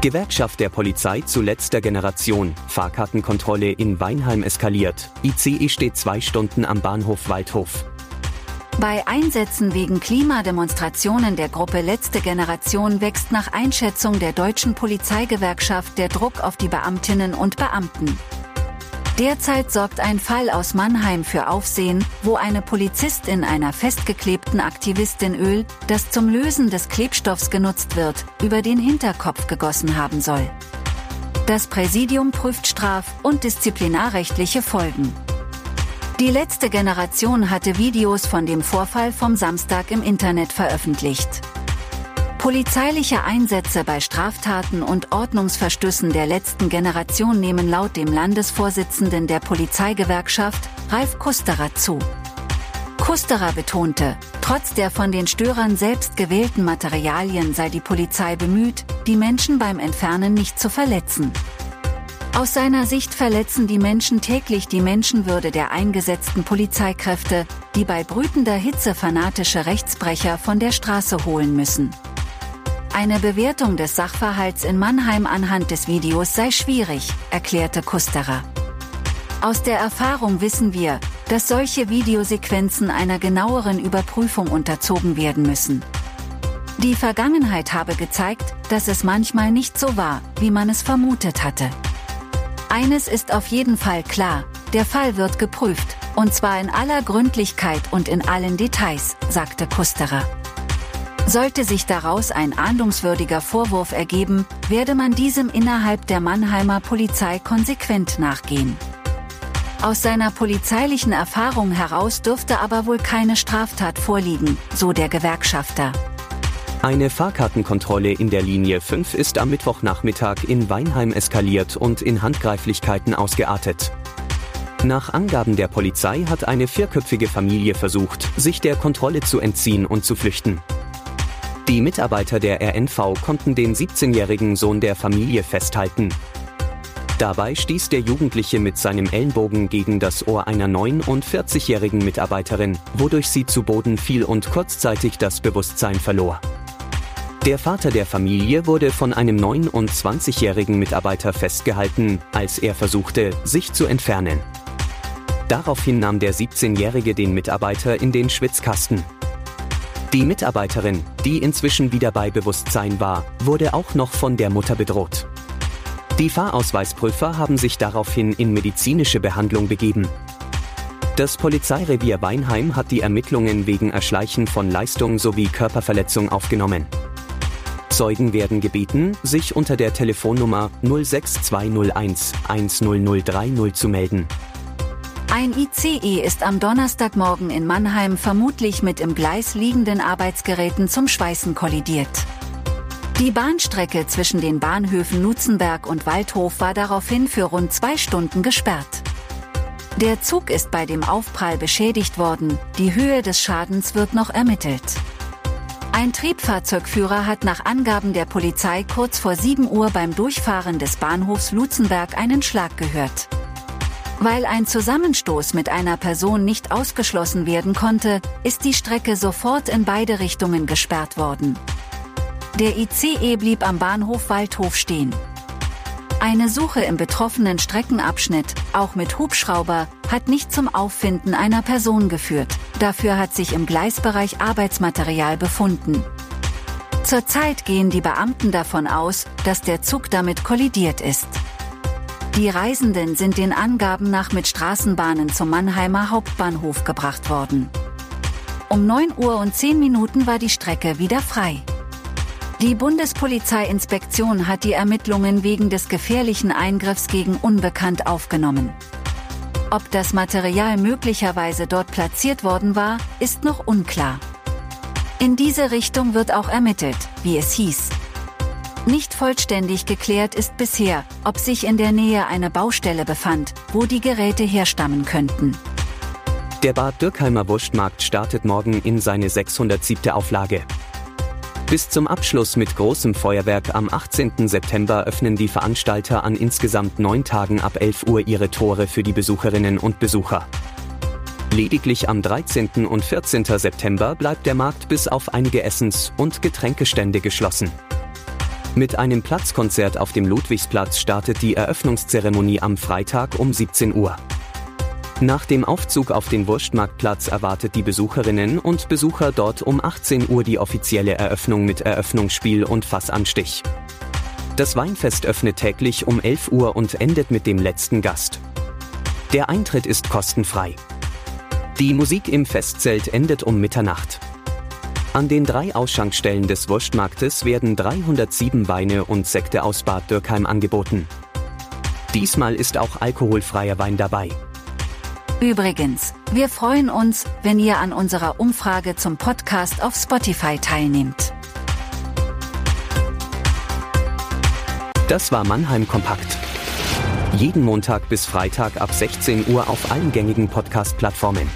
Gewerkschaft der Polizei zu letzter Generation. Fahrkartenkontrolle in Weinheim eskaliert. ICE steht zwei Stunden am Bahnhof Waldhof. Bei Einsätzen wegen Klimademonstrationen der Gruppe Letzte Generation wächst nach Einschätzung der deutschen Polizeigewerkschaft der Druck auf die Beamtinnen und Beamten. Derzeit sorgt ein Fall aus Mannheim für Aufsehen, wo eine Polizistin einer festgeklebten Aktivistin Öl, das zum Lösen des Klebstoffs genutzt wird, über den Hinterkopf gegossen haben soll. Das Präsidium prüft straf- und disziplinarrechtliche Folgen. Die letzte Generation hatte Videos von dem Vorfall vom Samstag im Internet veröffentlicht. Polizeiliche Einsätze bei Straftaten und Ordnungsverstößen der letzten Generation nehmen laut dem Landesvorsitzenden der Polizeigewerkschaft, Ralf Kusterer, zu. Kusterer betonte, trotz der von den Störern selbst gewählten Materialien sei die Polizei bemüht, die Menschen beim Entfernen nicht zu verletzen. Aus seiner Sicht verletzen die Menschen täglich die Menschenwürde der eingesetzten Polizeikräfte, die bei brütender Hitze fanatische Rechtsbrecher von der Straße holen müssen. Eine Bewertung des Sachverhalts in Mannheim anhand des Videos sei schwierig, erklärte Kusterer. Aus der Erfahrung wissen wir, dass solche Videosequenzen einer genaueren Überprüfung unterzogen werden müssen. Die Vergangenheit habe gezeigt, dass es manchmal nicht so war, wie man es vermutet hatte. Eines ist auf jeden Fall klar, der Fall wird geprüft, und zwar in aller Gründlichkeit und in allen Details, sagte Kusterer. Sollte sich daraus ein ahndungswürdiger Vorwurf ergeben, werde man diesem innerhalb der Mannheimer Polizei konsequent nachgehen. Aus seiner polizeilichen Erfahrung heraus dürfte aber wohl keine Straftat vorliegen, so der Gewerkschafter. Eine Fahrkartenkontrolle in der Linie 5 ist am Mittwochnachmittag in Weinheim eskaliert und in Handgreiflichkeiten ausgeartet. Nach Angaben der Polizei hat eine vierköpfige Familie versucht, sich der Kontrolle zu entziehen und zu flüchten. Die Mitarbeiter der RNV konnten den 17-jährigen Sohn der Familie festhalten. Dabei stieß der Jugendliche mit seinem Ellenbogen gegen das Ohr einer 49-jährigen Mitarbeiterin, wodurch sie zu Boden fiel und kurzzeitig das Bewusstsein verlor. Der Vater der Familie wurde von einem 29-jährigen Mitarbeiter festgehalten, als er versuchte, sich zu entfernen. Daraufhin nahm der 17-jährige den Mitarbeiter in den Schwitzkasten. Die Mitarbeiterin, die inzwischen wieder bei Bewusstsein war, wurde auch noch von der Mutter bedroht. Die Fahrausweisprüfer haben sich daraufhin in medizinische Behandlung begeben. Das Polizeirevier Weinheim hat die Ermittlungen wegen Erschleichen von Leistung sowie Körperverletzung aufgenommen. Zeugen werden gebeten, sich unter der Telefonnummer 06201 10030 zu melden. Ein ICE ist am Donnerstagmorgen in Mannheim vermutlich mit im Gleis liegenden Arbeitsgeräten zum Schweißen kollidiert. Die Bahnstrecke zwischen den Bahnhöfen Nutzenberg und Waldhof war daraufhin für rund zwei Stunden gesperrt. Der Zug ist bei dem Aufprall beschädigt worden, die Höhe des Schadens wird noch ermittelt. Ein Triebfahrzeugführer hat nach Angaben der Polizei kurz vor 7 Uhr beim Durchfahren des Bahnhofs Lutzenberg einen Schlag gehört. Weil ein Zusammenstoß mit einer Person nicht ausgeschlossen werden konnte, ist die Strecke sofort in beide Richtungen gesperrt worden. Der ICE blieb am Bahnhof Waldhof stehen. Eine Suche im betroffenen Streckenabschnitt, auch mit Hubschrauber, hat nicht zum Auffinden einer Person geführt. Dafür hat sich im Gleisbereich Arbeitsmaterial befunden. Zurzeit gehen die Beamten davon aus, dass der Zug damit kollidiert ist. Die Reisenden sind den Angaben nach mit Straßenbahnen zum Mannheimer Hauptbahnhof gebracht worden. Um 9 Uhr und 10 Minuten war die Strecke wieder frei. Die Bundespolizeiinspektion hat die Ermittlungen wegen des gefährlichen Eingriffs gegen Unbekannt aufgenommen. Ob das Material möglicherweise dort platziert worden war, ist noch unklar. In diese Richtung wird auch ermittelt, wie es hieß. Nicht vollständig geklärt ist bisher, ob sich in der Nähe eine Baustelle befand, wo die Geräte herstammen könnten. Der Bad Dürkheimer Wurstmarkt startet morgen in seine 607. Auflage. Bis zum Abschluss mit großem Feuerwerk am 18. September öffnen die Veranstalter an insgesamt neun Tagen ab 11 Uhr ihre Tore für die Besucherinnen und Besucher. Lediglich am 13. und 14. September bleibt der Markt bis auf einige Essens- und Getränkestände geschlossen. Mit einem Platzkonzert auf dem Ludwigsplatz startet die Eröffnungszeremonie am Freitag um 17 Uhr. Nach dem Aufzug auf den Wurstmarktplatz erwartet die Besucherinnen und Besucher dort um 18 Uhr die offizielle Eröffnung mit Eröffnungsspiel und Fassanstich. Das Weinfest öffnet täglich um 11 Uhr und endet mit dem letzten Gast. Der Eintritt ist kostenfrei. Die Musik im Festzelt endet um Mitternacht. An den drei Ausschankstellen des Wurstmarktes werden 307 Weine und Sekte aus Bad Dürkheim angeboten. Diesmal ist auch alkoholfreier Wein dabei. Übrigens, wir freuen uns, wenn ihr an unserer Umfrage zum Podcast auf Spotify teilnehmt. Das war Mannheim Kompakt. Jeden Montag bis Freitag ab 16 Uhr auf allen gängigen Podcast-Plattformen.